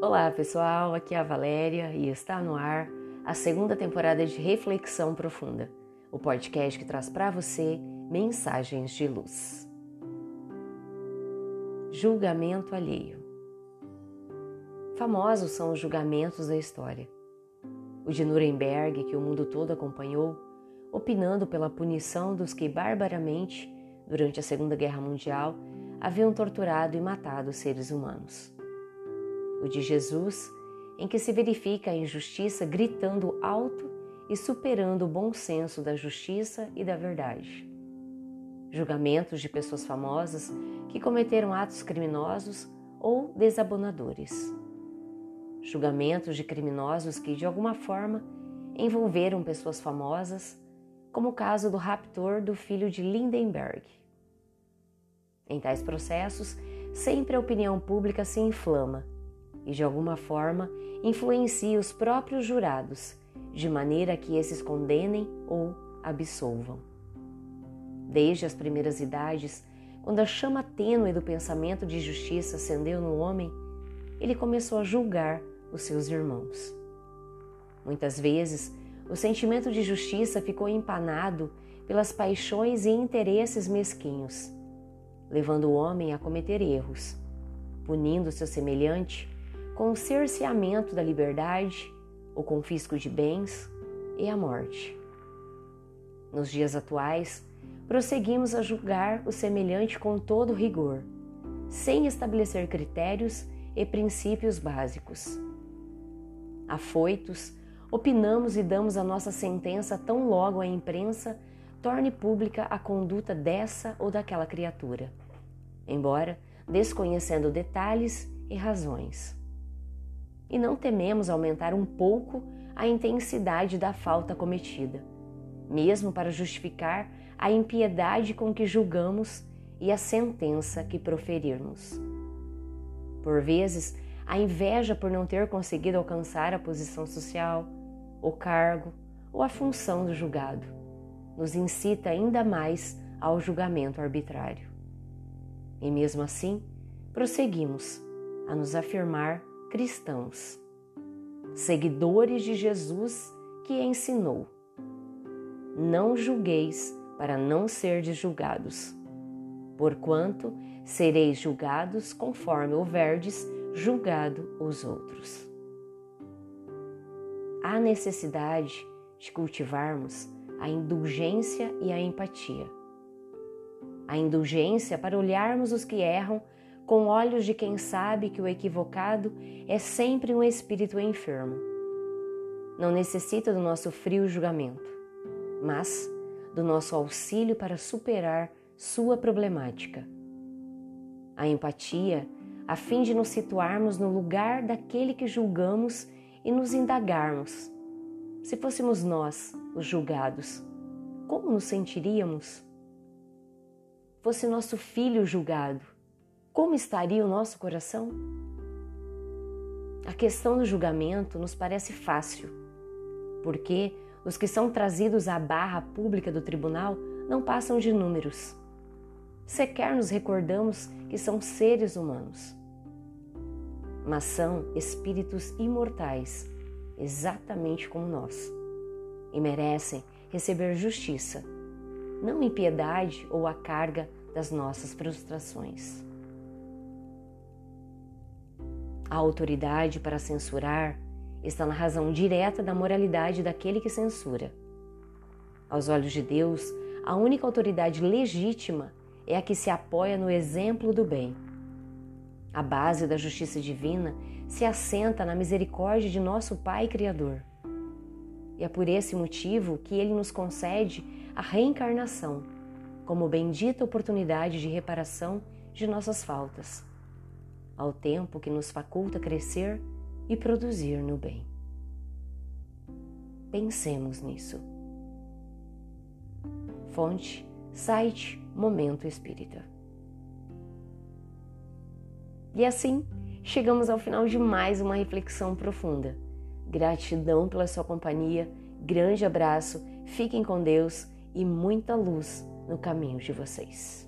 Olá pessoal, aqui é a Valéria e está no ar a segunda temporada de Reflexão Profunda, o podcast que traz para você mensagens de luz. Julgamento alheio. Famosos são os julgamentos da história. O de Nuremberg, que o mundo todo acompanhou, opinando pela punição dos que barbaramente, durante a Segunda Guerra Mundial, haviam torturado e matado seres humanos o de Jesus, em que se verifica a injustiça gritando alto e superando o bom senso da justiça e da verdade. Julgamentos de pessoas famosas que cometeram atos criminosos ou desabonadores. Julgamentos de criminosos que, de alguma forma, envolveram pessoas famosas, como o caso do raptor do filho de Lindenberg. Em tais processos, sempre a opinião pública se inflama e, de alguma forma, influencia os próprios jurados, de maneira que esses condenem ou absolvam. Desde as primeiras idades, quando a chama tênue do pensamento de justiça acendeu no homem, ele começou a julgar os seus irmãos. Muitas vezes, o sentimento de justiça ficou empanado pelas paixões e interesses mesquinhos, levando o homem a cometer erros, punindo seu semelhante com o cerceamento da liberdade, o confisco de bens e a morte. Nos dias atuais, prosseguimos a julgar o semelhante com todo rigor, sem estabelecer critérios e princípios básicos. Afoitos, opinamos e damos a nossa sentença tão logo a imprensa torne pública a conduta dessa ou daquela criatura, embora desconhecendo detalhes e razões e não tememos aumentar um pouco a intensidade da falta cometida, mesmo para justificar a impiedade com que julgamos e a sentença que proferirmos. Por vezes, a inveja por não ter conseguido alcançar a posição social, o cargo ou a função do julgado nos incita ainda mais ao julgamento arbitrário. E mesmo assim, prosseguimos a nos afirmar cristãos, seguidores de Jesus que ensinou: Não julgueis para não serdes julgados, porquanto sereis julgados conforme houverdes julgado os outros. Há necessidade de cultivarmos a indulgência e a empatia. A indulgência para olharmos os que erram com olhos de quem sabe que o equivocado é sempre um espírito enfermo. Não necessita do nosso frio julgamento, mas do nosso auxílio para superar sua problemática. A empatia, a fim de nos situarmos no lugar daquele que julgamos e nos indagarmos. Se fôssemos nós os julgados, como nos sentiríamos? Fosse nosso filho julgado, como estaria o nosso coração? A questão do julgamento nos parece fácil, porque os que são trazidos à barra pública do tribunal não passam de números. Sequer nos recordamos que são seres humanos, mas são espíritos imortais, exatamente como nós, e merecem receber justiça, não impiedade ou a carga das nossas frustrações. A autoridade para censurar está na razão direta da moralidade daquele que censura. Aos olhos de Deus, a única autoridade legítima é a que se apoia no exemplo do bem. A base da justiça divina se assenta na misericórdia de nosso Pai Criador. E é por esse motivo que ele nos concede a reencarnação como bendita oportunidade de reparação de nossas faltas ao tempo que nos faculta crescer e produzir no bem. Pensemos nisso. Fonte, site Momento Espírita. E assim, chegamos ao final de mais uma reflexão profunda. Gratidão pela sua companhia, grande abraço, fiquem com Deus e muita luz no caminho de vocês.